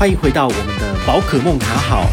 欢迎回到我们的宝可梦卡好。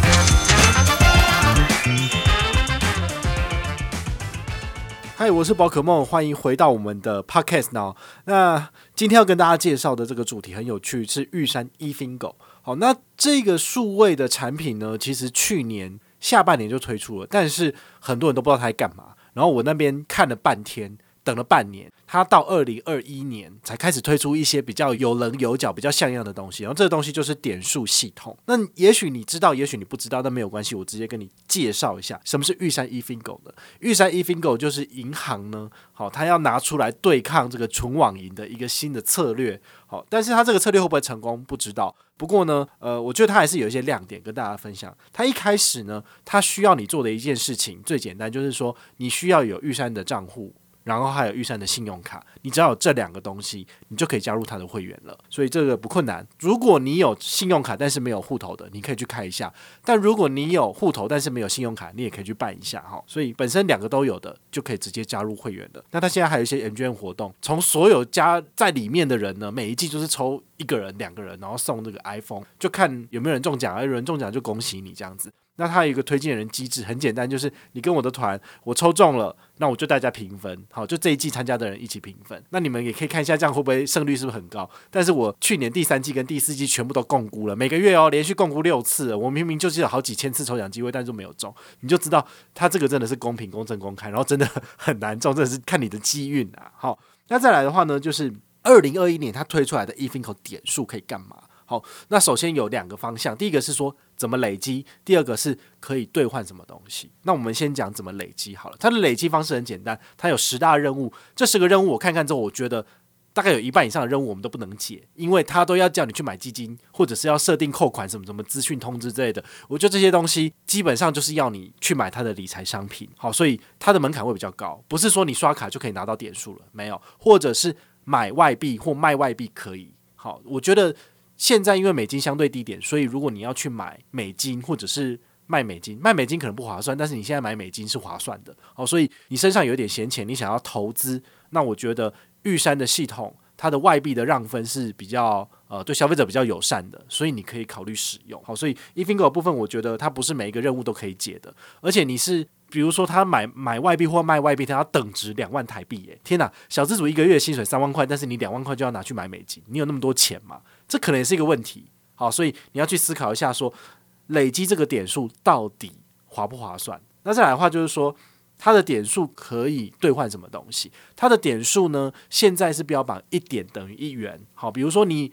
嗨，我是宝可梦，欢迎回到我们的 Podcast 呢。那今天要跟大家介绍的这个主题很有趣，是玉山 eFingo。好，那这个数位的产品呢，其实去年下半年就推出了，但是很多人都不知道它在干嘛。然后我那边看了半天。等了半年，他到二零二一年才开始推出一些比较有棱有角、比较像样的东西。然后这个东西就是点数系统。那也许你知道，也许你不知道，但没有关系，我直接跟你介绍一下什么是玉山 eFingo 的。玉山 eFingo 就是银行呢，好，他要拿出来对抗这个纯网银的一个新的策略。好，但是他这个策略会不会成功，不知道。不过呢，呃，我觉得他还是有一些亮点跟大家分享。他一开始呢，他需要你做的一件事情最简单，就是说你需要有玉山的账户。然后还有玉山的信用卡，你只要有这两个东西，你就可以加入他的会员了。所以这个不困难。如果你有信用卡但是没有户头的，你可以去开一下。但如果你有户头但是没有信用卡，你也可以去办一下哈。所以本身两个都有的，就可以直接加入会员的。那他现在还有一些 MGM 活动，从所有加在里面的人呢，每一季就是抽一个人、两个人，然后送这个 iPhone，就看有没有人中奖，有人中奖就恭喜你这样子。那他有一个推荐人机制，很简单，就是你跟我的团，我抽中了，那我就大家平分，好，就这一季参加的人一起平分。那你们也可以看一下，这样会不会胜率是不是很高？但是我去年第三季跟第四季全部都共估了，每个月哦，连续共估六次，我明明就是有好几千次抽奖机会，但是没有中，你就知道他这个真的是公平、公正、公开，然后真的很难中，真的是看你的机运啊。好，那再来的话呢，就是二零二一年他推出来的 eFingo 点数可以干嘛？好，那首先有两个方向，第一个是说怎么累积，第二个是可以兑换什么东西。那我们先讲怎么累积好了。它的累积方式很简单，它有十大任务，这十个任务我看看之后，我觉得大概有一半以上的任务我们都不能解，因为它都要叫你去买基金，或者是要设定扣款什么什么资讯通知之类的。我觉得这些东西基本上就是要你去买它的理财商品。好，所以它的门槛会比较高，不是说你刷卡就可以拿到点数了，没有，或者是买外币或卖外币可以。好，我觉得。现在因为美金相对低点，所以如果你要去买美金或者是卖美金，卖美金可能不划算，但是你现在买美金是划算的哦。所以你身上有一点闲钱，你想要投资，那我觉得玉山的系统它的外币的让分是比较呃对消费者比较友善的，所以你可以考虑使用。好，所以 eFingo 部分，我觉得它不是每一个任务都可以解的，而且你是。比如说，他买买外币或卖外币，他要等值两万台币耶！天哪，小资主一个月薪水三万块，但是你两万块就要拿去买美金，你有那么多钱吗？这可能也是一个问题。好，所以你要去思考一下说，说累积这个点数到底划不划算？那再来的话，就是说它的点数可以兑换什么东西？它的点数呢，现在是标榜一点等于一元。好，比如说你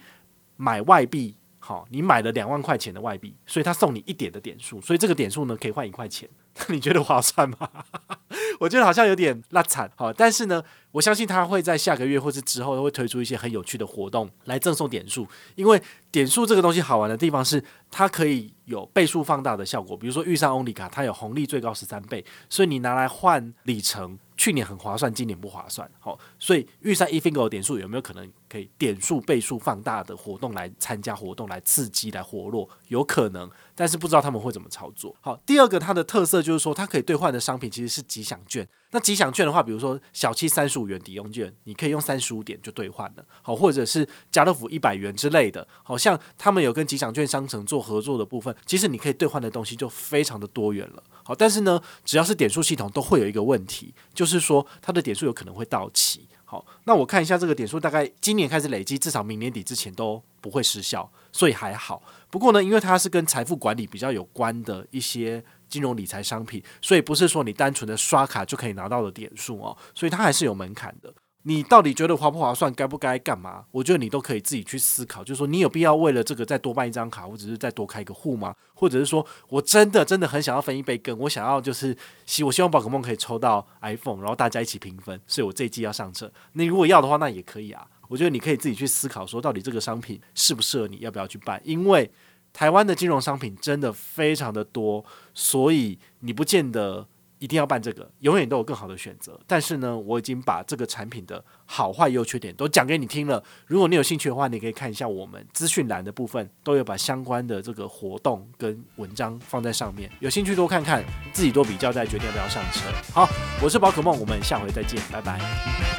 买外币，好，你买了两万块钱的外币，所以他送你一点的点数，所以这个点数呢，可以换一块钱。你觉得划算吗？我觉得好像有点拉惨，好，但是呢，我相信他会在下个月或是之后会推出一些很有趣的活动来赠送点数，因为点数这个东西好玩的地方是它可以有倍数放大的效果，比如说遇上欧力卡，它有红利最高十三倍，所以你拿来换里程。去年很划算，今年不划算，好，所以预算 eFingo 的点数有没有可能可以点数倍数放大的活动来参加活动来刺激来活络？有可能，但是不知道他们会怎么操作。好，第二个它的特色就是说，它可以兑换的商品其实是吉祥券。那吉祥券的话，比如说小七三十五元抵用券，你可以用三十五点就兑换了。好，或者是家乐福一百元之类的，好像他们有跟吉祥券商城做合作的部分，其实你可以兑换的东西就非常的多元了。好，但是呢，只要是点数系统都会有一个问题，就是是说它的点数有可能会到期。好，那我看一下这个点数，大概今年开始累积，至少明年底之前都不会失效，所以还好。不过呢，因为它是跟财富管理比较有关的一些。金融理财商品，所以不是说你单纯的刷卡就可以拿到的点数哦，所以它还是有门槛的。你到底觉得划不划算，该不该干嘛？我觉得你都可以自己去思考，就是说你有必要为了这个再多办一张卡，或者是再多开一个户吗？或者是说我真的真的很想要分一杯羹，我想要就是希我希望宝可梦可以抽到 iPhone，然后大家一起平分，所以我这一季要上车。你如果要的话，那也可以啊。我觉得你可以自己去思考，说到底这个商品适不适合你，要不要去办？因为台湾的金融商品真的非常的多，所以你不见得一定要办这个，永远都有更好的选择。但是呢，我已经把这个产品的好坏、优缺点都讲给你听了。如果你有兴趣的话，你可以看一下我们资讯栏的部分，都有把相关的这个活动跟文章放在上面。有兴趣多看看，自己多比较，再决定要不要上车。好，我是宝可梦，我们下回再见，拜拜。